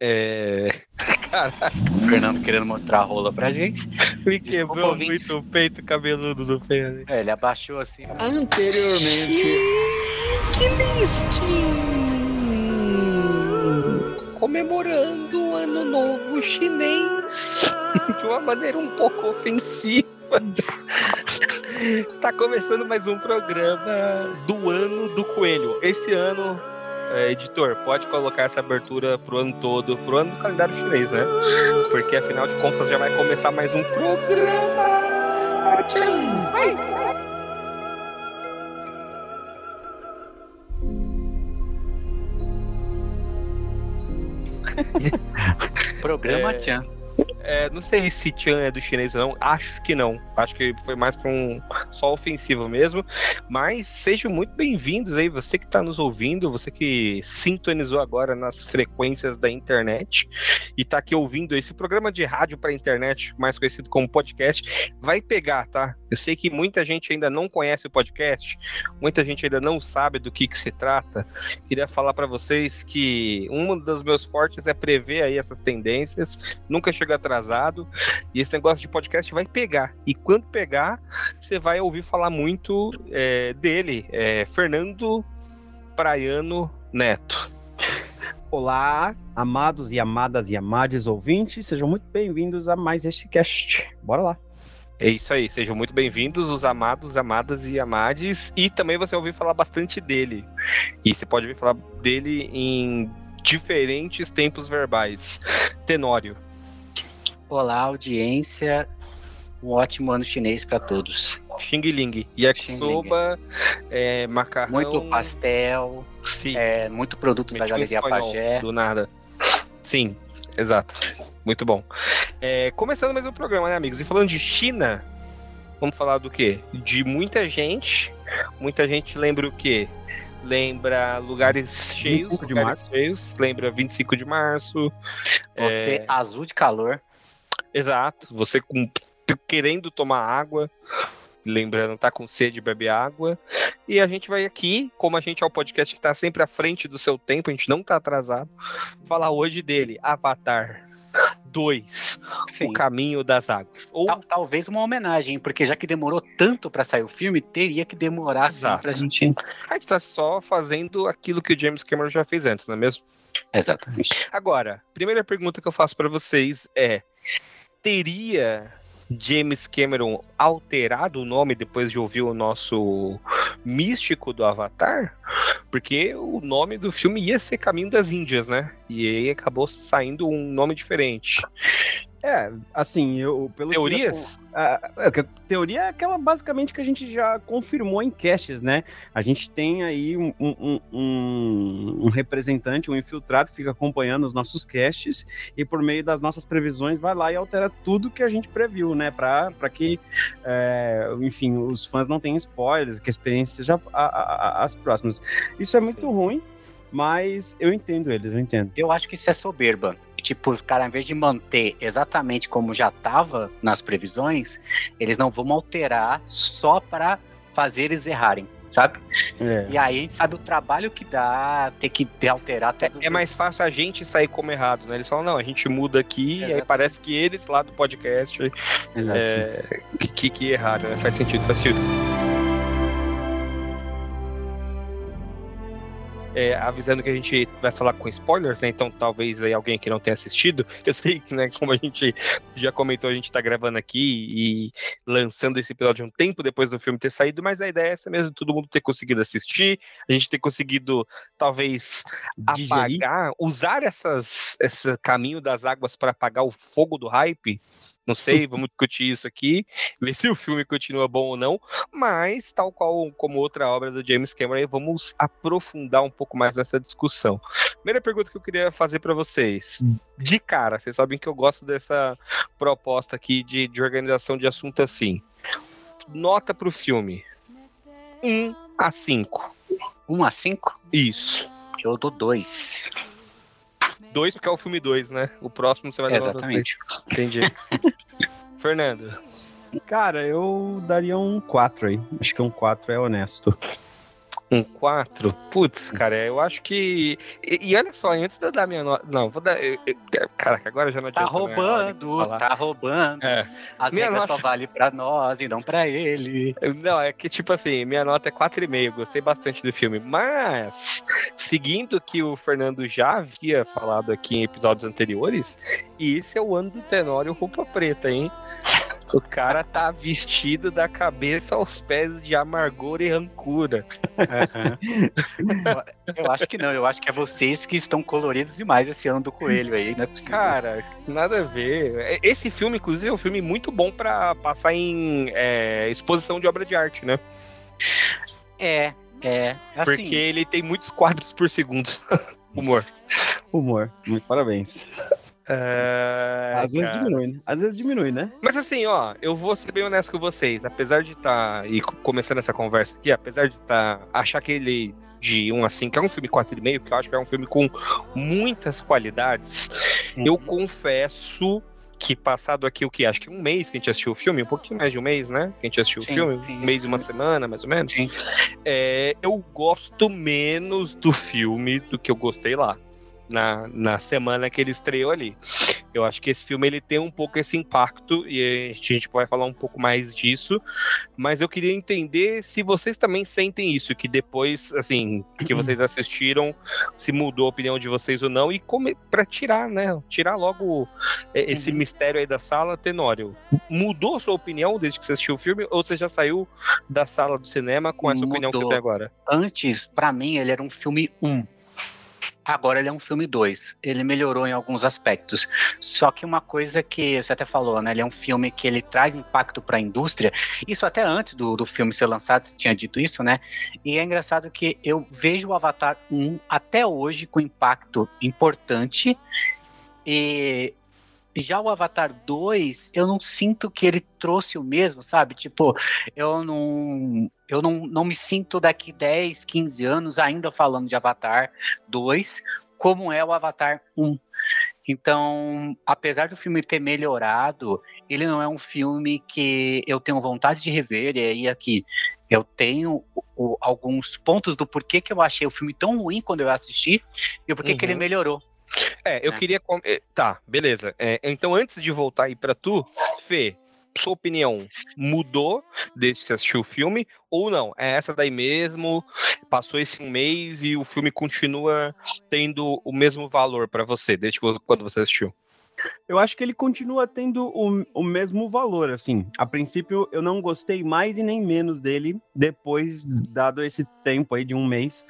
É. Caraca. O Fernando querendo mostrar a rola pra gente. Me quebrou muito o peito cabeludo do Fernando. É, ele abaixou assim. Anteriormente. Que listinho! Comemorando o ano novo chinês de uma maneira um pouco ofensiva. Está começando mais um programa do ano do coelho. Esse ano editor, pode colocar essa abertura pro ano todo, pro ano do calendário chinês, né? Porque afinal de contas já vai começar mais um programa. programa é... Tchan. É, não sei se Chan é do chinês ou não, acho que não. Acho que foi mais para um só ofensivo mesmo. Mas sejam muito bem-vindos aí, você que está nos ouvindo, você que sintonizou agora nas frequências da internet e está aqui ouvindo esse programa de rádio para internet, mais conhecido como podcast, vai pegar, tá? Eu sei que muita gente ainda não conhece o podcast, muita gente ainda não sabe do que, que se trata. Queria falar para vocês que um dos meus fortes é prever aí essas tendências, nunca chega atrás atrasado. E esse negócio de podcast vai pegar. E quando pegar, você vai ouvir falar muito é, dele, é, Fernando Praiano Neto. Olá, amados e amadas e amades ouvintes, sejam muito bem-vindos a mais este cast. Bora lá. É isso aí, sejam muito bem-vindos, os amados, amadas e amades. E também você ouviu falar bastante dele. E você pode ouvir falar dele em diferentes tempos verbais. Tenório. Olá, audiência. Um ótimo ano chinês para todos. Xing Ling. Yakisoba, é, macarrão. Muito pastel. Sim. É, muito produto Meti da Galeria espanhol, Pajé. Do nada. Sim, exato. Muito bom. É, começando mais um programa, né, amigos? E falando de China, vamos falar do quê? De muita gente. Muita gente lembra o quê? lembra lugares cheios, 25 de lugares março. cheios, lembra 25 de março. Você é... azul de calor. Exato. Você com, querendo tomar água, lembrando, tá com sede, bebe água. E a gente vai aqui, como a gente é o podcast que tá sempre à frente do seu tempo, a gente não tá atrasado, falar hoje dele, Avatar 2, O Caminho das Águas. Ou... Tal, talvez uma homenagem, porque já que demorou tanto para sair o filme, teria que demorar assim pra gente. A gente tá só fazendo aquilo que o James Cameron já fez antes, não é mesmo? Exatamente. Agora, primeira pergunta que eu faço para vocês é: teria James Cameron alterado o nome depois de ouvir o nosso místico do Avatar? Porque o nome do filme ia ser Caminho das Índias, né? E aí acabou saindo um nome diferente. É, assim, eu pelo teorias. Que, a, a, a, teoria é aquela basicamente que a gente já confirmou em casts, né? A gente tem aí um, um, um, um, representante, um infiltrado que fica acompanhando os nossos casts e por meio das nossas previsões vai lá e altera tudo que a gente previu, né? Para que, é, enfim, os fãs não tenham spoilers, que a experiência seja as próximas. Isso é muito Sim. ruim, mas eu entendo eles, eu entendo. Eu acho que isso é soberba tipo, os caras, em vez de manter exatamente como já estava nas previsões, eles não vão alterar só para fazer eles errarem. Sabe? É. E aí a gente sabe o trabalho que dá ter que alterar tudo. É, é mais fácil a gente sair como errado, né? Eles falam, não, a gente muda aqui, e aí parece que eles lá do podcast é, que, que erraram, né? Faz sentido, faz sentido. É, avisando que a gente vai falar com spoilers, né? Então talvez aí alguém que não tenha assistido. Eu sei que, né, como a gente já comentou, a gente tá gravando aqui e lançando esse episódio um tempo depois do filme ter saído, mas a ideia é essa mesmo, todo mundo ter conseguido assistir, a gente ter conseguido talvez Digerir. apagar, usar essas, esse caminho das águas para apagar o fogo do hype não sei, vamos discutir isso aqui, ver se o filme continua bom ou não, mas, tal qual como outra obra do James Cameron, vamos aprofundar um pouco mais nessa discussão. Primeira pergunta que eu queria fazer para vocês. De cara, vocês sabem que eu gosto dessa proposta aqui de, de organização de assunto assim. Nota pro filme. 1 a 5. 1 a 5? Isso. Eu dou 2. Dois porque é o filme 2, né? O próximo você vai levar Exatamente. Entendi. Fernando. Cara, eu daria um 4 aí. Acho que um 4 é honesto. Um 4? Putz, cara, eu acho que. E, e, olha só, antes de eu dar minha nota. Não, vou dar. Eu, eu, caraca, agora já não tá adianta. Tá roubando, tá roubando. É. As minha nota... só vale pra nós e não pra ele. Não, é que tipo assim, minha nota é 4,5. Gostei bastante do filme. Mas, seguindo o que o Fernando já havia falado aqui em episódios anteriores, esse é o ano do Tenório Roupa Preta, hein? O cara tá vestido da cabeça aos pés de amargor e rancura. Uhum. eu acho que não, eu acho que é vocês que estão coloridos demais esse ano do coelho aí, não é possível. Cara, nada a ver. Esse filme, inclusive, é um filme muito bom para passar em é, exposição de obra de arte, né? É, é. Assim... Porque ele tem muitos quadros por segundo. Humor. Humor. Muito parabéns. É, Às vezes diminui, né? Às vezes diminui, né? Mas assim, ó, eu vou ser bem honesto com vocês. Apesar de estar. Tá, e começando essa conversa aqui, apesar de estar. Tá, achar que ele de 1 a 5, é um filme 4,5, que eu acho que é um filme com muitas qualidades. Uhum. Eu confesso que passado aqui o que? Acho que um mês que a gente assistiu o filme, um pouquinho mais de um mês, né? Que a gente assistiu sim, o filme, sim, um mês e uma semana, mais ou menos. É, eu gosto menos do filme do que eu gostei lá na, na semana que ele estreou ali. Eu acho que esse filme ele tem um pouco esse impacto e a gente vai falar um pouco mais disso, mas eu queria entender se vocês também sentem isso, que depois, assim, que vocês assistiram, se mudou a opinião de vocês ou não e como para tirar, né? Tirar logo é, esse uhum. mistério aí da sala, Tenório. Mudou a sua opinião desde que você assistiu o filme ou você já saiu da sala do cinema com essa Mudou. opinião que você tem agora? Antes, para mim, ele era um filme 1. Um Agora ele é um filme 2. Ele melhorou em alguns aspectos. Só que uma coisa que você até falou, né? Ele é um filme que ele traz impacto para a indústria. Isso até antes do, do filme ser lançado, você tinha dito isso, né? E é engraçado que eu vejo o Avatar 1 até hoje com impacto importante. E já o Avatar 2, eu não sinto que ele trouxe o mesmo, sabe? Tipo, eu não eu não, não me sinto daqui 10, 15 anos ainda falando de Avatar 2, como é o Avatar 1. Então, apesar do filme ter melhorado, ele não é um filme que eu tenho vontade de rever, e aí aqui eu tenho o, alguns pontos do porquê que eu achei o filme tão ruim quando eu assisti e o porquê uhum. que ele uhum. melhorou. É, eu é. queria. Eh, tá, beleza. É, então, antes de voltar aí pra tu, Fê, sua opinião mudou desde que você assistiu o filme ou não? É essa daí mesmo? Passou esse mês e o filme continua tendo o mesmo valor para você desde quando você assistiu? Eu acho que ele continua tendo o, o mesmo valor, assim. A princípio, eu não gostei mais e nem menos dele depois, dado esse tempo aí de um mês,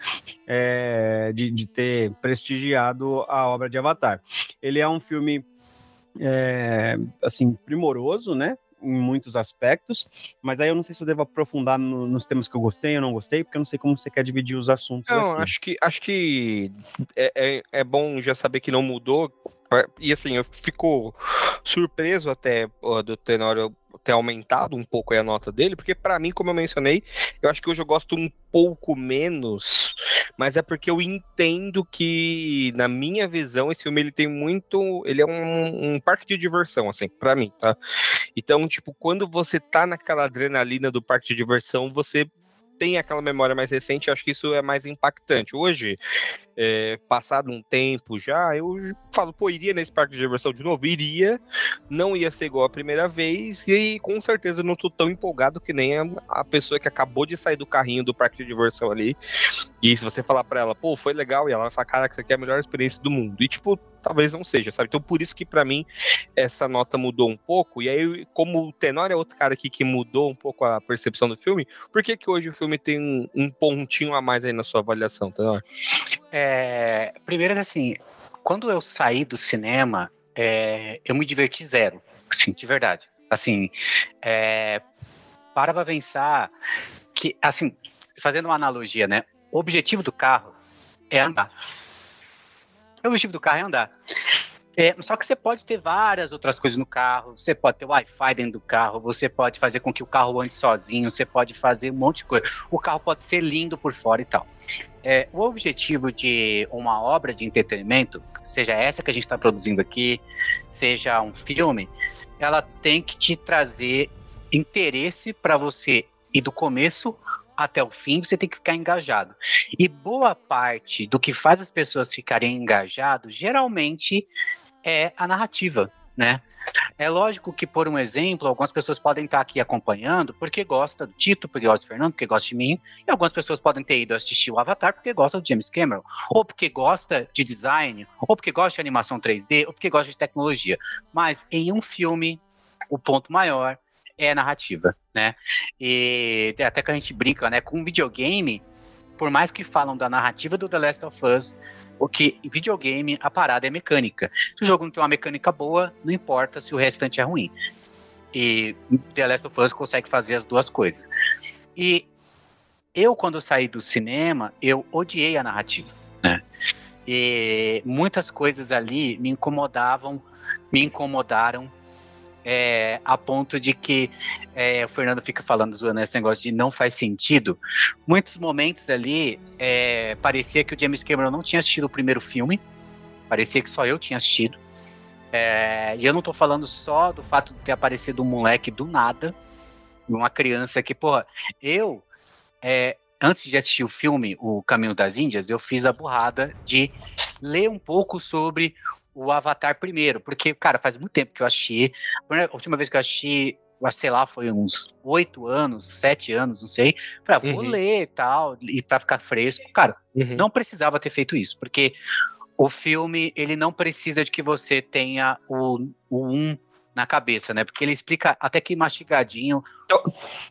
é, de, de ter prestigiado a obra de Avatar. Ele é um filme é, assim, primoroso, né? em muitos aspectos, mas aí eu não sei se eu devo aprofundar no, nos temas que eu gostei ou não gostei, porque eu não sei como você quer dividir os assuntos. Não, aqui. acho que acho que é, é, é, bom já saber que não mudou. E assim, eu fico surpreso até do Tenório ter aumentado um pouco a nota dele, porque para mim, como eu mencionei, eu acho que hoje eu gosto um pouco menos, mas é porque eu entendo que, na minha visão, esse filme ele tem muito. Ele é um, um parque de diversão, assim, para mim, tá? Então, tipo, quando você tá naquela adrenalina do parque de diversão, você tem aquela memória mais recente, acho que isso é mais impactante. Hoje, é, passado um tempo já, eu falo, pô, iria nesse parque de diversão de novo? Iria, não ia ser igual a primeira vez, e com certeza não tô tão empolgado que nem a, a pessoa que acabou de sair do carrinho do parque de diversão ali. E se você falar pra ela, pô, foi legal, e ela vai falar, cara, que isso aqui é a melhor experiência do mundo. E tipo, talvez não seja, sabe? Então por isso que para mim essa nota mudou um pouco. E aí, como o Tenor é outro cara aqui que mudou um pouco a percepção do filme, por que que hoje o filme tem um, um pontinho a mais aí na sua avaliação, Tenor? É, primeiro, assim, quando eu saí do cinema, é, eu me diverti zero, assim, de verdade. Assim, é, para pra pensar que, assim, fazendo uma analogia, né? O objetivo do carro é andar. O objetivo do carro é andar. É, só que você pode ter várias outras coisas no carro, você pode ter Wi-Fi dentro do carro, você pode fazer com que o carro ande sozinho, você pode fazer um monte de coisa. O carro pode ser lindo por fora e tal. É, o objetivo de uma obra de entretenimento, seja essa que a gente está produzindo aqui, seja um filme, ela tem que te trazer interesse para você ir do começo até o fim, você tem que ficar engajado. E boa parte do que faz as pessoas ficarem engajadas, geralmente, é a narrativa né? É lógico que, por um exemplo, algumas pessoas podem estar aqui acompanhando porque gosta do Tito, porque gosta do Fernando, porque gosta de mim, e algumas pessoas podem ter ido assistir o Avatar porque gosta do James Cameron, ou porque gosta de design, ou porque gosta de animação 3D, ou porque gosta de tecnologia. Mas em um filme, o ponto maior é a narrativa, né? E até que a gente brinca, né? Com um videogame, por mais que falam da narrativa do The Last of Us, porque em videogame a parada é mecânica. Se o jogo não tem uma mecânica boa, não importa se o restante é ruim. E The Last of Us consegue fazer as duas coisas. E eu, quando saí do cinema, eu odiei a narrativa. Né? E muitas coisas ali me incomodavam, me incomodaram é, a ponto de que é, o Fernando fica falando, zoando esse negócio de não faz sentido. Muitos momentos ali, é, parecia que o James Cameron não tinha assistido o primeiro filme, parecia que só eu tinha assistido. É, e eu não tô falando só do fato de ter aparecido um moleque do nada, uma criança que, porra, eu, é, antes de assistir o filme O Caminho das Índias, eu fiz a burrada de ler um pouco sobre o Avatar primeiro, porque, cara, faz muito tempo que eu assisti. A última vez que eu assisti, sei lá, foi uns oito anos, sete anos, não sei. Pra vou uhum. ler e tal, e pra ficar fresco. Cara, uhum. não precisava ter feito isso, porque o filme, ele não precisa de que você tenha o, o um na cabeça, né? Porque ele explica até que mastigadinho então,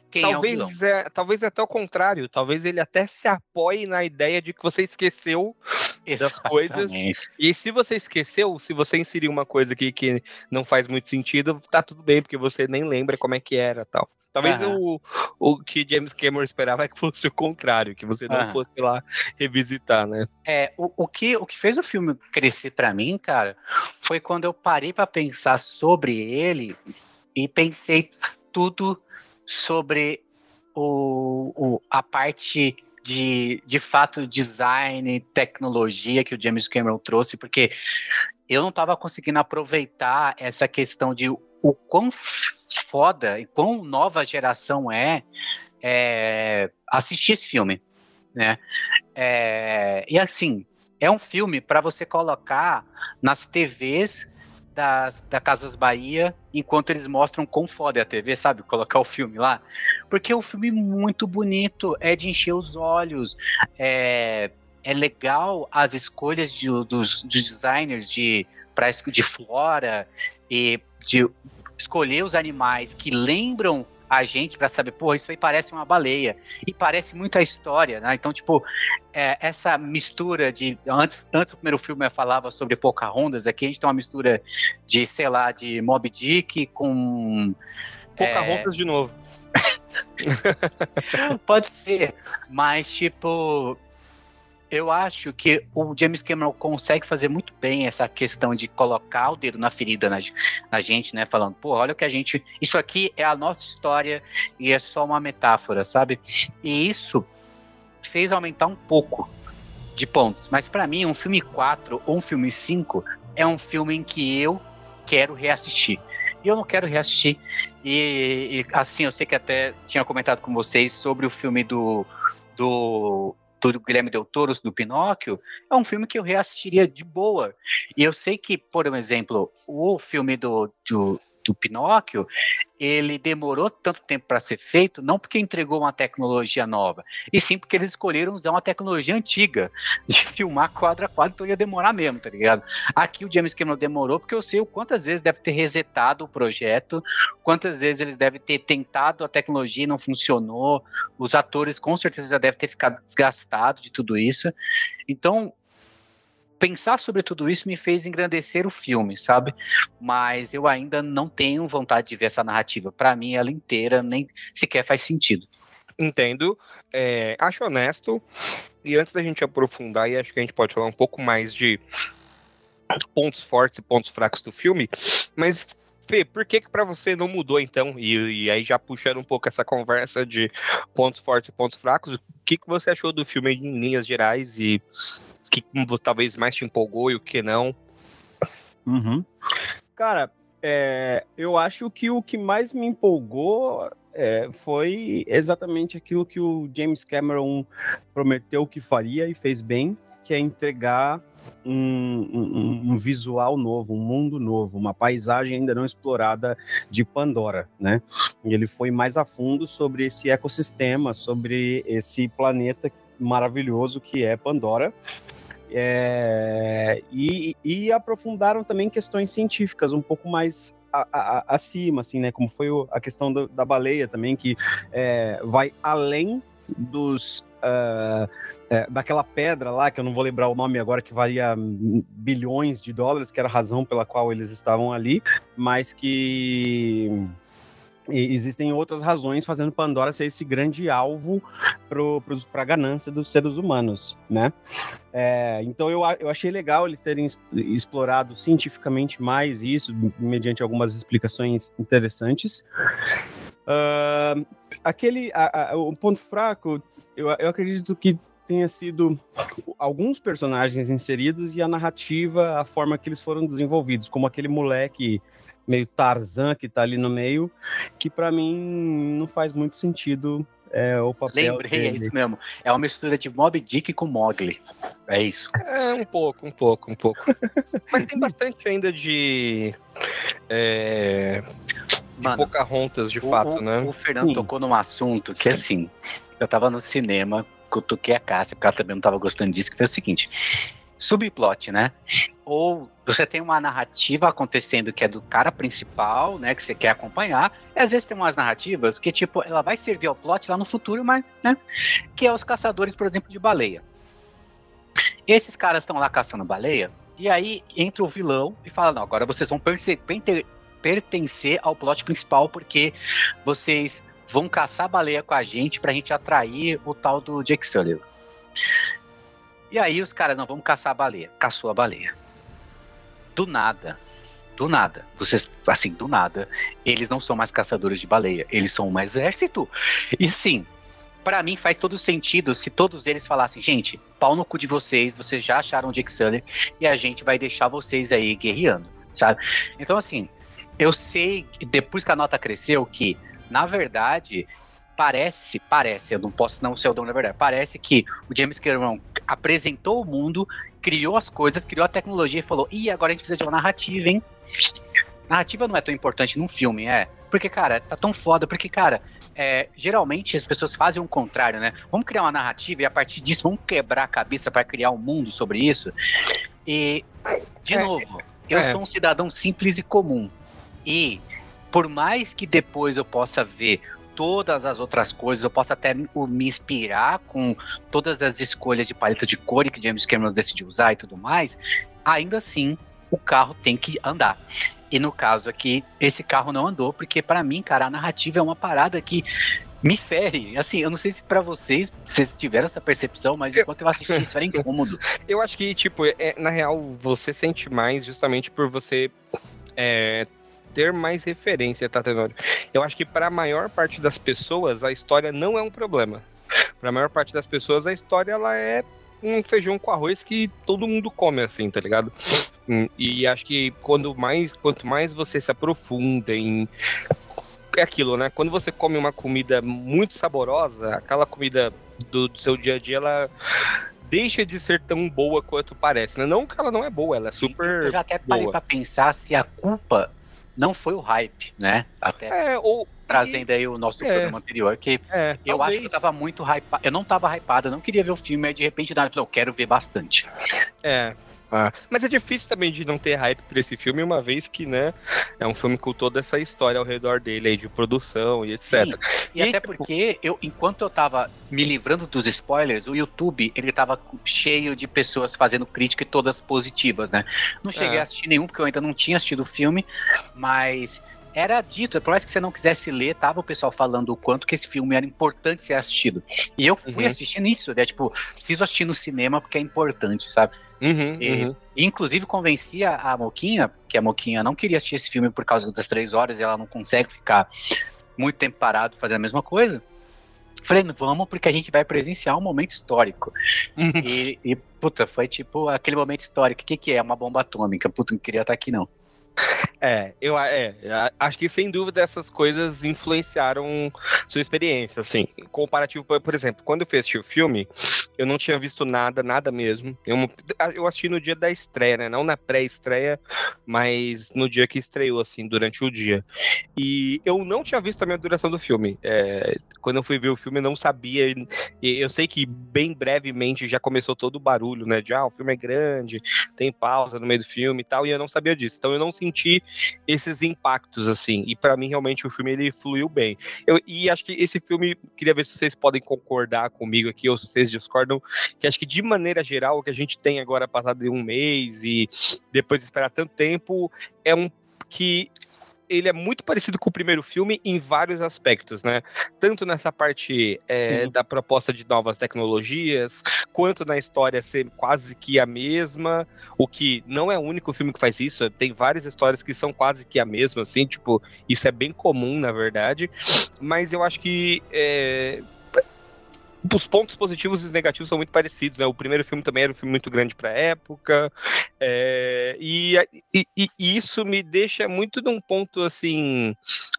quem talvez, é o vilão. É, talvez até o contrário, talvez ele até se apoie na ideia de que você esqueceu das coisas. E se você esqueceu, se você inseriu uma coisa aqui que não faz muito sentido, tá tudo bem, porque você nem lembra como é que era tal. Talvez o, o que James Cameron esperava é que fosse o contrário, que você não fosse lá revisitar, né? É, o, o, que, o que fez o filme crescer para mim, cara, foi quando eu parei para pensar sobre ele e pensei tudo sobre o, o, a parte de, de fato design, tecnologia que o James Cameron trouxe, porque eu não estava conseguindo aproveitar essa questão de o quão foda e quão nova geração é, é assistir esse filme, né? É, e assim, é um filme para você colocar nas TVs das, da Casas Bahia enquanto eles mostram quão foda é a TV, sabe? Colocar o filme lá. Porque é um filme muito bonito, é de encher os olhos, é, é legal as escolhas de, dos, dos designers de, de flora e de escolher os animais que lembram a gente para saber, pô, isso aí parece uma baleia e parece muito a história, né? Então, tipo, é, essa mistura de antes, antes o primeiro filme falava sobre Pocahontas, aqui a gente tem uma mistura de, sei lá, de Moby Dick com Pocahontas é... de novo. Pode ser, mas tipo, eu acho que o James Cameron consegue fazer muito bem essa questão de colocar o dedo na ferida na, na, gente, né? Falando, pô, olha o que a gente. Isso aqui é a nossa história e é só uma metáfora, sabe? E isso fez aumentar um pouco de pontos. Mas para mim, um filme 4 ou um filme 5 é um filme em que eu quero reassistir. E eu não quero reassistir. E, e assim, eu sei que até tinha comentado com vocês sobre o filme do. do do Guilherme Del Toro, do Pinóquio, é um filme que eu reassistiria de boa. E eu sei que, por exemplo, o filme do, do do Pinóquio, ele demorou tanto tempo para ser feito, não porque entregou uma tecnologia nova, e sim porque eles escolheram usar uma tecnologia antiga de filmar quadro a quadro, então ia demorar mesmo, tá ligado? Aqui o James Cameron demorou porque eu sei o quantas vezes deve ter resetado o projeto, quantas vezes eles devem ter tentado a tecnologia e não funcionou, os atores com certeza já devem ter ficado desgastados de tudo isso. Então, pensar sobre tudo isso me fez engrandecer o filme, sabe? Mas eu ainda não tenho vontade de ver essa narrativa. Para mim, ela inteira nem sequer faz sentido. Entendo, é, acho honesto. E antes da gente aprofundar, e acho que a gente pode falar um pouco mais de pontos fortes e pontos fracos do filme, mas Fê, por que que para você não mudou então? E, e, aí já puxando um pouco essa conversa de pontos fortes e pontos fracos, o que, que você achou do filme em linhas gerais e que talvez mais te empolgou e o que não? Uhum. Cara, é, eu acho que o que mais me empolgou é, foi exatamente aquilo que o James Cameron prometeu que faria e fez bem, que é entregar um, um, um, visual novo, um mundo novo, uma paisagem ainda não explorada de Pandora, né? E ele foi mais a fundo sobre esse ecossistema, sobre esse planeta maravilhoso que é Pandora. É, e, e aprofundaram também questões científicas um pouco mais a, a, acima, assim, né? Como foi a questão do, da baleia também, que é, vai além dos uh, é, daquela pedra lá, que eu não vou lembrar o nome agora, que valia bilhões de dólares, que era a razão pela qual eles estavam ali, mas que existem outras razões fazendo Pandora ser esse grande alvo para a ganância dos seres humanos, né? É, então eu, eu achei legal eles terem explorado cientificamente mais isso, mediante algumas explicações interessantes. Uh, aquele, a, a, o ponto fraco, eu, eu acredito que tenha sido alguns personagens inseridos e a narrativa, a forma que eles foram desenvolvidos, como aquele moleque meio Tarzan que tá ali no meio, que para mim não faz muito sentido é, o papel. Lembrei, dele. é isso mesmo. É uma mistura de Mob Dick com Mogli. É isso. É, um pouco, um pouco, um pouco. Mas tem bastante ainda de. É, de Mano, Pocahontas, de o, fato, o, né? O Fernando Sim. tocou num assunto que, assim, eu tava no cinema, cutuquei a Cássia, porque ela também não tava gostando disso, que foi o seguinte subplot, né? Ou você tem uma narrativa acontecendo que é do cara principal, né, que você quer acompanhar, e às vezes tem umas narrativas que, tipo, ela vai servir ao plot lá no futuro, mas, né, que é os caçadores, por exemplo, de baleia. Esses caras estão lá caçando baleia, e aí entra o vilão e fala, não, agora vocês vão pertencer ao plot principal, porque vocês vão caçar baleia com a gente pra gente atrair o tal do Jake Sullivan. E aí os caras, não, vamos caçar a baleia. Caçou a baleia. Do nada. Do nada. Vocês, assim, do nada. Eles não são mais caçadores de baleia. Eles são um exército. E assim, para mim faz todo sentido se todos eles falassem, gente, pau no cu de vocês, vocês já acharam o Jake Sully e a gente vai deixar vocês aí guerreando, sabe? Então, assim, eu sei, depois que a nota cresceu, que, na verdade, parece, parece, eu não posso não ser o dono da verdade, parece que o James Cameron apresentou o mundo, criou as coisas, criou a tecnologia e falou: ih, agora a gente precisa de uma narrativa, hein? Narrativa não é tão importante num filme, é. Porque, cara, tá tão foda, porque, cara, é, geralmente as pessoas fazem o contrário, né? Vamos criar uma narrativa e a partir disso vamos quebrar a cabeça para criar um mundo sobre isso. E, de é, novo, eu é. sou um cidadão simples e comum. E, por mais que depois eu possa ver todas as outras coisas, eu posso até me inspirar com todas as escolhas de paleta de cor que James Cameron decidiu usar e tudo mais, ainda assim o carro tem que andar. E no caso aqui, esse carro não andou, porque para mim, cara, a narrativa é uma parada que me fere. Assim, eu não sei se para vocês, vocês tiveram essa percepção, mas enquanto eu assisti isso era incômodo. Eu acho que, tipo, é, na real, você sente mais justamente por você é, ter mais referência, tá, Tenório? Eu acho que para a maior parte das pessoas a história não é um problema. Para a maior parte das pessoas a história ela é um feijão com arroz que todo mundo come assim, tá ligado? Hum, e acho que quando mais, quanto mais você se aprofunda em é aquilo, né? Quando você come uma comida muito saborosa, aquela comida do, do seu dia a dia, ela deixa de ser tão boa quanto parece, né? Não que ela não é boa, ela é super. Eu já até parei boa. pra pensar se a culpa não foi o hype, né? Até é, ou, trazendo e, aí o nosso é, programa anterior, que é, eu talvez. acho que eu tava muito hypado. Eu não tava hypado, eu não queria ver o filme, aí de repente nada, eu falei, eu quero ver bastante. É, ah, mas é difícil também de não ter hype por esse filme, uma vez que, né, é um filme com toda essa história ao redor dele aí, de produção e etc. Sim, e, e, até tipo... porque, eu, enquanto eu tava me livrando dos spoilers, o YouTube, ele tava cheio de pessoas fazendo crítica e todas positivas, né? Não cheguei é. a assistir nenhum, porque eu ainda não tinha assistido o filme, mas era dito, por mais que você não quisesse ler, tava o pessoal falando o quanto que esse filme era importante ser assistido. E eu fui uhum. assistindo isso, né? Tipo, preciso assistir no cinema porque é importante, sabe? Uhum, e, uhum. Inclusive convencia a Moquinha, que a Moquinha não queria assistir esse filme por causa das três horas e ela não consegue ficar muito tempo parado fazendo a mesma coisa. Falei, vamos, porque a gente vai presenciar um momento histórico. Uhum. e, e, puta, foi tipo aquele momento histórico. O que, que é? Uma bomba atômica. Puta, não queria estar aqui, não. É, eu é, acho que sem dúvida essas coisas influenciaram sua experiência, assim. Comparativo, por exemplo, quando eu assisti o filme, eu não tinha visto nada, nada mesmo. Eu, eu assisti no dia da estreia, né? Não na pré-estreia, mas no dia que estreou, assim, durante o dia. E eu não tinha visto também a duração do filme. É, quando eu fui ver o filme, eu não sabia. E eu sei que bem brevemente já começou todo o barulho, né? De ah, o filme é grande, tem pausa no meio do filme e tal, e eu não sabia disso. Então eu não senti esses impactos, assim. E para mim, realmente, o filme ele fluiu bem. Eu, e acho que esse filme, queria ver se vocês podem concordar comigo aqui, ou se vocês discordam, que acho que de maneira geral, o que a gente tem agora, passado de um mês e depois de esperar tanto tempo, é um que ele é muito parecido com o primeiro filme em vários aspectos, né? Tanto nessa parte é, da proposta de novas tecnologias, quanto na história ser quase que a mesma, o que não é o único filme que faz isso, tem várias histórias que são quase que a mesma, assim, tipo, isso é bem comum, na verdade, mas eu acho que é, os pontos positivos e negativos são muito parecidos, né? O primeiro filme também era um filme muito grande para a época, é, e, e, e, isso me deixa muito num ponto assim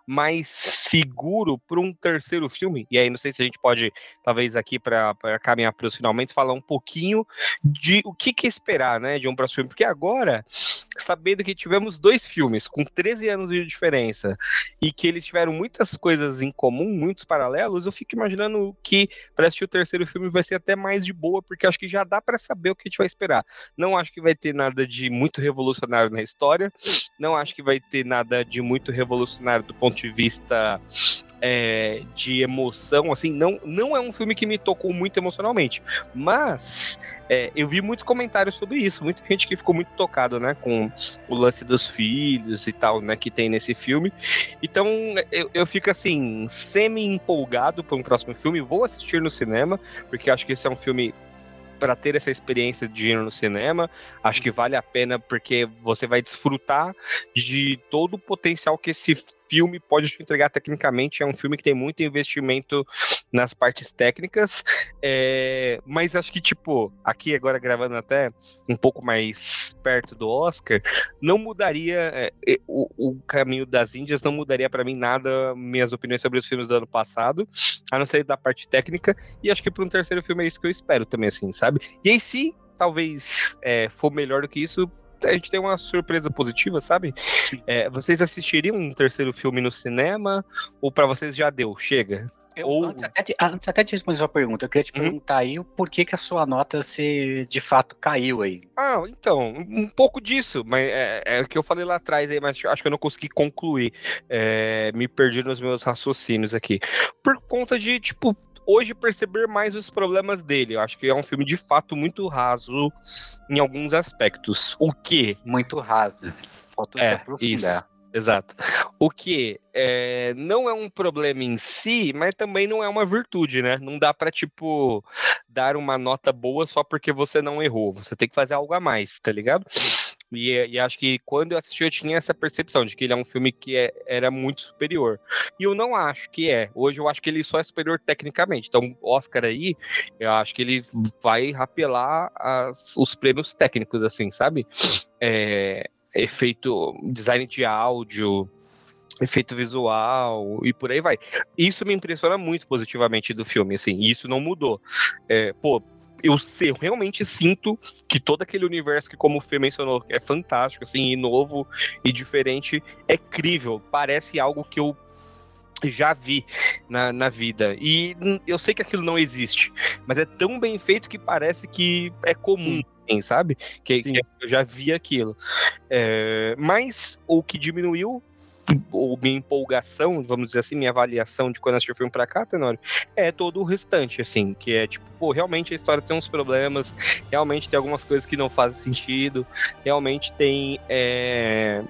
mais seguro para um terceiro filme. E aí não sei se a gente pode, talvez aqui para caminhar para os finalmente, falar um pouquinho de o que, que esperar, né, de um próximo filme, porque agora sabendo que tivemos dois filmes com 13 anos de diferença e que eles tiveram muitas coisas em comum, muitos paralelos, eu fico imaginando que para assistir o terceiro filme vai ser até mais de boa, porque acho que já dá para saber o que a gente vai esperar. Não acho que vai ter nada de muito revolucionário na história, não acho que vai ter nada de muito revolucionário do ponto de vista é, de emoção, assim, não, não é um filme que me tocou muito emocionalmente, mas é, eu vi muitos comentários sobre isso, muita gente que ficou muito tocado, né, com o lance dos filhos e tal, né, que tem nesse filme. Então eu, eu fico assim, semi-empolgado para um próximo filme, vou assistir no cinema, porque acho que esse é um filme para ter essa experiência de ir no cinema. Acho que vale a pena porque você vai desfrutar de todo o potencial que esse filme pode te entregar tecnicamente. É um filme que tem muito investimento nas partes técnicas, é, mas acho que, tipo, aqui agora gravando até um pouco mais perto do Oscar, não mudaria é, o, o, caminho das Índias, não mudaria para mim nada minhas opiniões sobre os filmes do ano passado, a não ser da parte técnica, e acho que para um terceiro filme é isso que eu espero também, assim, sabe? E aí, se talvez é, for melhor do que isso, a gente tem uma surpresa positiva, sabe? É, vocês assistiriam um terceiro filme no cinema? Ou para vocês já deu? Chega? Eu, Ou... antes, até de, antes até de responder sua pergunta, eu queria te uhum. perguntar aí o porquê que a sua nota se de fato caiu aí. Ah, então, um pouco disso, mas é, é o que eu falei lá atrás aí, mas acho que eu não consegui concluir. É, me perdi nos meus raciocínios aqui. Por conta de, tipo, hoje perceber mais os problemas dele. Eu acho que é um filme de fato muito raso em alguns aspectos. O que? Muito raso. Faltou é, se aprofundar. Isso. Exato. O que é, não é um problema em si, mas também não é uma virtude, né? Não dá para tipo dar uma nota boa só porque você não errou. Você tem que fazer algo a mais, tá ligado? E, e, acho que quando eu assisti eu tinha essa percepção de que ele é um filme que é, era muito superior. E eu não acho que é. Hoje eu acho que ele só é superior tecnicamente. Então, Oscar aí, eu acho que ele vai rapelar as, os prêmios técnicos, assim, sabe? É, efeito, design de áudio, efeito visual e por aí vai. Isso me impressiona muito positivamente do filme, assim, isso não mudou. É, pô, eu, eu realmente sinto que todo aquele universo que, como o Fê mencionou, é fantástico, assim, e novo e diferente, é crível. Parece algo que eu já vi na, na vida. E eu sei que aquilo não existe, mas é tão bem feito que parece que é comum. Sim. Sabe? Que, que, eu já vi aquilo. É, mas o que diminuiu ou minha empolgação, vamos dizer assim, minha avaliação de quando assisti o filme pra cá, Tenório, é todo o restante, assim, que é tipo, pô, realmente a história tem uns problemas, realmente tem algumas coisas que não fazem sentido, realmente tem é,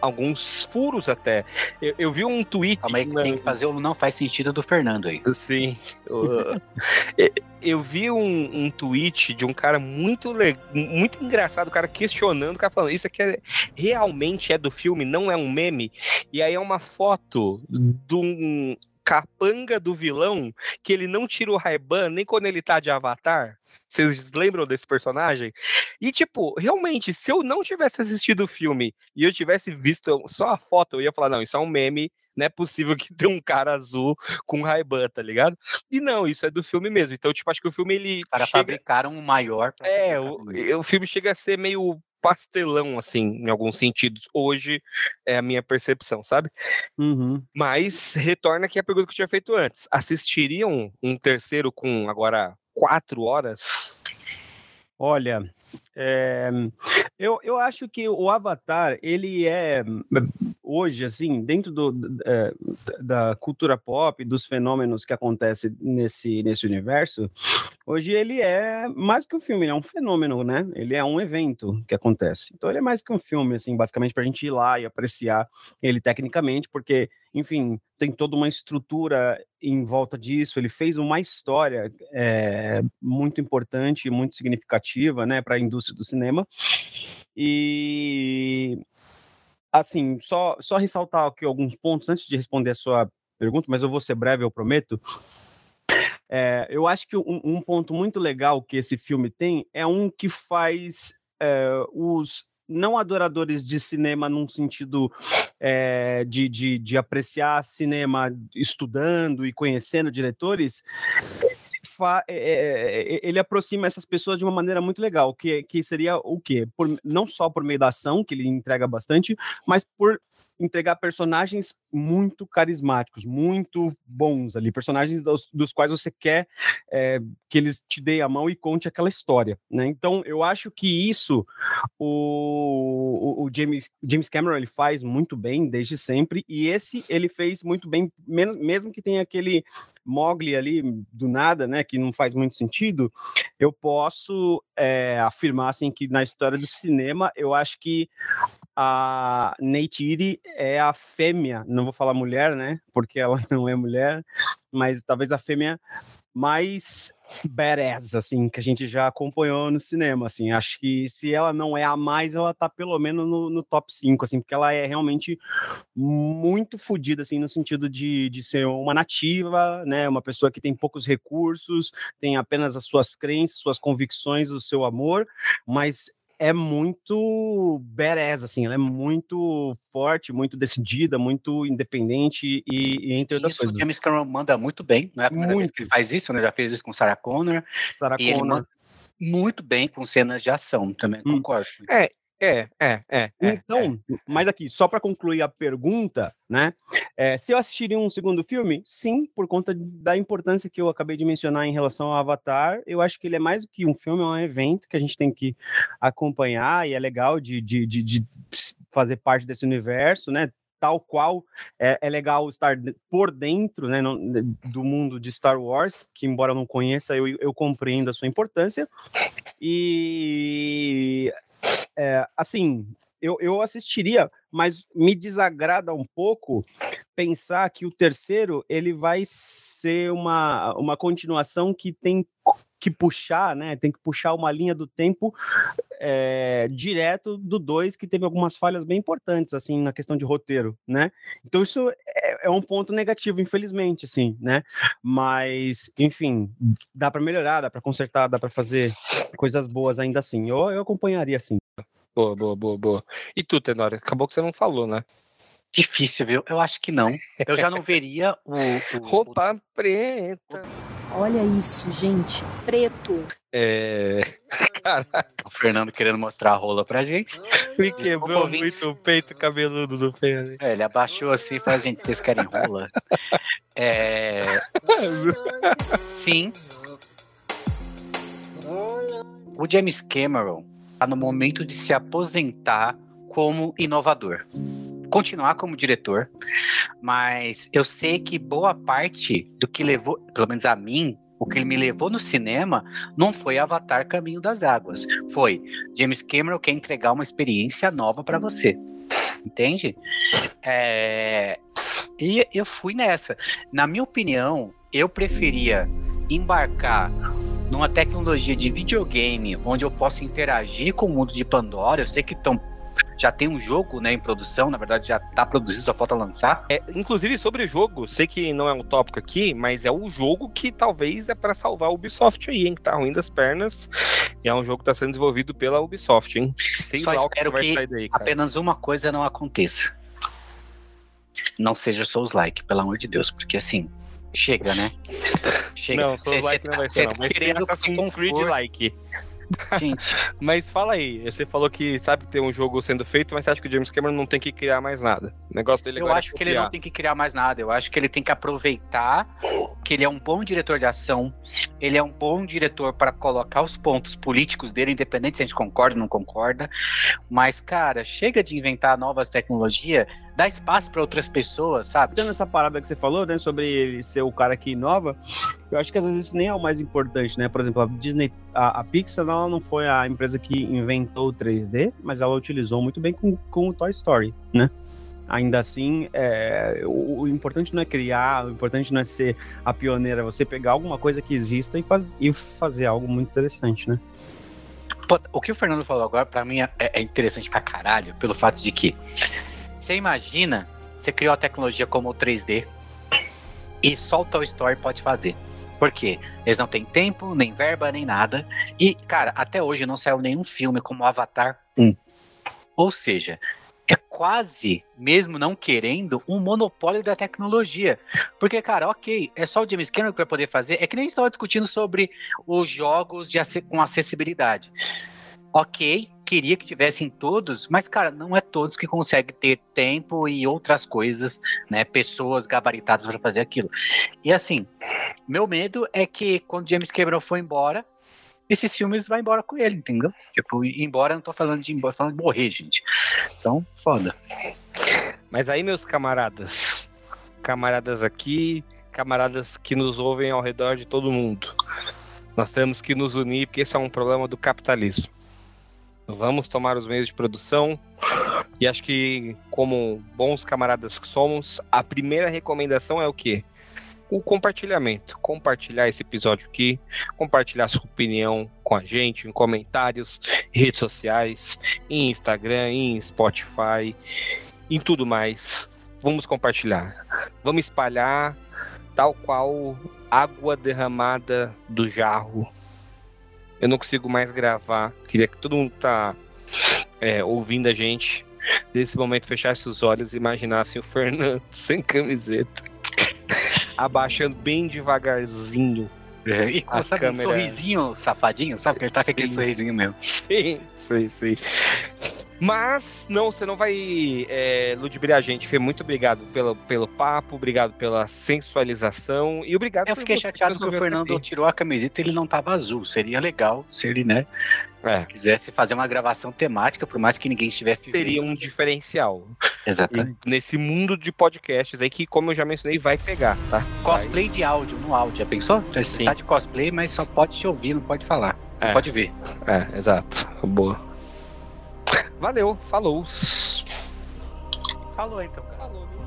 alguns furos até. Eu, eu vi um tweet. Calma aí que tem que fazer o não faz sentido do Fernando aí. Sim. eu, eu vi um, um, tweet de um cara muito, muito engraçado, o cara questionando, o cara falando, isso aqui é, realmente é do filme, não é um meme. E aí é uma foto de um capanga do vilão que ele não tira o Ray-Ban nem quando ele tá de Avatar. Vocês lembram desse personagem? E, tipo, realmente, se eu não tivesse assistido o filme e eu tivesse visto só a foto, eu ia falar, não, isso é um meme, não é possível que tenha um cara azul com Ray-Ban, tá ligado? E não, isso é do filme mesmo. Então, tipo, acho que o filme, ele Para chega... fabricar um maior. É, o, o filme chega a ser meio pastelão, assim, em alguns sentidos. Hoje é a minha percepção, sabe? Uhum. Mas retorna aqui a pergunta que eu tinha feito antes. Assistiriam um terceiro com agora quatro horas? Olha, é, eu, eu acho que o Avatar, ele é hoje, assim, dentro do, é, da cultura pop, dos fenômenos que acontecem nesse, nesse universo, hoje ele é mais que um filme, ele é um fenômeno, né? Ele é um evento que acontece. Então ele é mais que um filme, assim, basicamente para a gente ir lá e apreciar ele tecnicamente, porque, enfim, tem toda uma estrutura em volta disso. Ele fez uma história é, muito importante, muito significativa, né, para a indústria do cinema. E assim, só só ressaltar aqui alguns pontos antes de responder a sua pergunta, mas eu vou ser breve, eu prometo. É, eu acho que um, um, ponto muito legal que esse filme tem é um que faz é, os não adoradores de cinema num sentido é, de, de, de apreciar cinema estudando e conhecendo diretores, é, ele aproxima essas pessoas de uma maneira muito legal, que, que seria o quê? Por, não só por meio da ação, que ele entrega bastante, mas por entregar personagens muito carismáticos, muito bons ali, personagens dos, dos quais você quer é, que eles te deem a mão e conte aquela história, né? Então, eu acho que isso o, o, o, James, James Cameron ele faz muito bem desde sempre, e esse ele fez muito bem, mesmo que tenha aquele Mogli ali do nada, né, que não faz muito sentido, eu posso é, afirmar assim que na história do cinema eu acho que a Neytiri é a fêmea, não vou falar mulher, né, porque ela não é mulher, mas talvez a fêmea mais badass, assim, que a gente já acompanhou no cinema, assim, acho que se ela não é a mais, ela tá pelo menos no, no top 5, assim, porque ela é realmente muito fodida, assim, no sentido de, de ser uma nativa, né, uma pessoa que tem poucos recursos, tem apenas as suas crenças, suas convicções, o seu amor, mas é muito badass, assim, ela é muito forte, muito decidida, muito independente e, e entre outras isso, coisas. O James Cameron manda muito bem, não é a primeira muito. vez que ele faz isso, né? Já fez isso com Sarah Connor. Sarah e Connor. ele manda muito bem com cenas de ação, também hum. concordo. É, é, é, é. Então, é, mas aqui, só para concluir a pergunta, né? É, se eu assistiria um segundo filme, sim, por conta da importância que eu acabei de mencionar em relação ao Avatar, eu acho que ele é mais do que um filme, é um evento que a gente tem que acompanhar e é legal de, de, de, de fazer parte desse universo, né? tal qual é, é, legal estar por dentro né, no, do mundo de Star Wars, que embora eu não conheça, eu, eu compreendo a sua importância. E é, assim, eu, eu assistiria, mas me desagrada um pouco pensar que o terceiro ele vai ser uma, uma continuação que tem que puxar, né? Tem que puxar uma linha do tempo é, direto do 2, que teve algumas falhas bem importantes, assim, na questão de roteiro, né? Então isso é, é um ponto negativo, infelizmente, assim, né? Mas, enfim, dá para melhorar, dá para consertar, dá para fazer coisas boas ainda assim. Eu, eu acompanharia, assim. Boa, boa, boa, boa. E tu, Tenório? Acabou que você não falou, né? Difícil, viu? Eu acho que não. Eu já não veria o. o Roupa o... preta. Olha isso, gente. Preto. É. Caraca. O Fernando querendo mostrar a rola pra gente. Me quebrou muito o peito cabeludo do Fernando. É, ele abaixou assim e falou: gente, vocês querem rola? É. Sim. O James Cameron tá no momento de se aposentar como inovador continuar como diretor, mas eu sei que boa parte do que levou, pelo menos a mim, o que me levou no cinema não foi Avatar Caminho das Águas, foi James Cameron quer entregar uma experiência nova para você, entende? É... E eu fui nessa. Na minha opinião, eu preferia embarcar numa tecnologia de videogame onde eu possa interagir com o mundo de Pandora. Eu sei que estão já tem um jogo, né, em produção, na verdade já tá produzido, só falta lançar. É, inclusive sobre o jogo, sei que não é um tópico aqui, mas é o jogo que talvez é para salvar a Ubisoft aí, hein, que tá ruim das pernas. E é um jogo que tá sendo desenvolvido pela Ubisoft, hein? Sei só espero que, que daí, apenas uma coisa não aconteça. Não seja Souls-like, pelo amor de Deus, porque assim, chega, né? Chega. Não, Souls-like não vai ser, não. Vai ser Assassin's Creed-like. Gente. Mas fala aí, você falou que sabe ter um jogo sendo feito, mas você acha que o James Cameron não tem que criar mais nada? O negócio dele Eu é acho é que ele não tem que criar mais nada. Eu acho que ele tem que aproveitar que ele é um bom diretor de ação, ele é um bom diretor para colocar os pontos políticos dele, independente se a gente concorda ou não concorda. Mas, cara, chega de inventar novas tecnologias dá espaço para outras pessoas, sabe? Dando essa parada que você falou, né, sobre ele ser o cara que inova, eu acho que às vezes isso nem é o mais importante, né? Por exemplo, a Disney, a, a Pixar, ela não foi a empresa que inventou o 3D, mas ela utilizou muito bem com, com o Toy Story, né? Ainda assim, é, o, o, importante não é criar, o importante não é ser a pioneira, é você pegar alguma coisa que exista e, faz, e fazer algo muito interessante, né? O que o Fernando falou agora, para mim, é, é interessante pra caralho, pelo fato de que você imagina, você criou a tecnologia como o 3D e só o Toy Story pode fazer. Por quê? Eles não têm tempo, nem verba, nem nada. E, cara, até hoje não saiu nenhum filme como Avatar 1. Ou seja, é quase, mesmo não querendo, um monopólio da tecnologia. Porque, cara, ok, é só o James Cameron que vai poder fazer. É que nem estava discutindo sobre os jogos de, com acessibilidade. Ok, queria que tivessem todos, mas, cara, não é todos que conseguem ter tempo e outras coisas, né? Pessoas gabaritadas para fazer aquilo. E assim, meu medo é que quando James Cameron for embora, esses filmes vão embora com ele, entendeu? Tipo, embora, não tô falando de embora, falando de morrer, gente. Então, foda. Mas aí, meus camaradas, camaradas aqui, camaradas que nos ouvem ao redor de todo mundo, nós temos que nos unir, porque esse é um problema do capitalismo. Vamos tomar os meios de produção. E acho que, como bons camaradas que somos, a primeira recomendação é o quê? O compartilhamento. Compartilhar esse episódio aqui, compartilhar sua opinião com a gente em comentários, redes sociais, em Instagram, em Spotify, em tudo mais. Vamos compartilhar. Vamos espalhar tal qual água derramada do jarro eu não consigo mais gravar. Queria que todo mundo tá é, ouvindo a gente nesse momento fechasse os olhos e imaginasse o Fernando sem camiseta, abaixando bem devagarzinho. É, e com a sabe, câmera... um sorrisinho safadinho, sabe? Que ele tá com aquele sorrisinho mesmo. Sim, sim, sim. Mas, não, você não vai é, ludibriar a gente, Fê. Muito obrigado pelo, pelo papo, obrigado pela sensualização e obrigado Eu fiquei chateado que o Fernando tirou a camiseta e ele não tava azul. Seria legal se ele, né, é. quisesse fazer uma gravação temática, por mais que ninguém estivesse. Teria um diferencial. Exatamente. E nesse mundo de podcasts aí que, como eu já mencionei, vai pegar, tá? Cosplay vai. de áudio no áudio, já pensou? Você tá de cosplay, mas só pode te ouvir, não pode falar. Não é. pode ver. É, exato. Boa. Valeu, falou. Falou então, cara. Falou.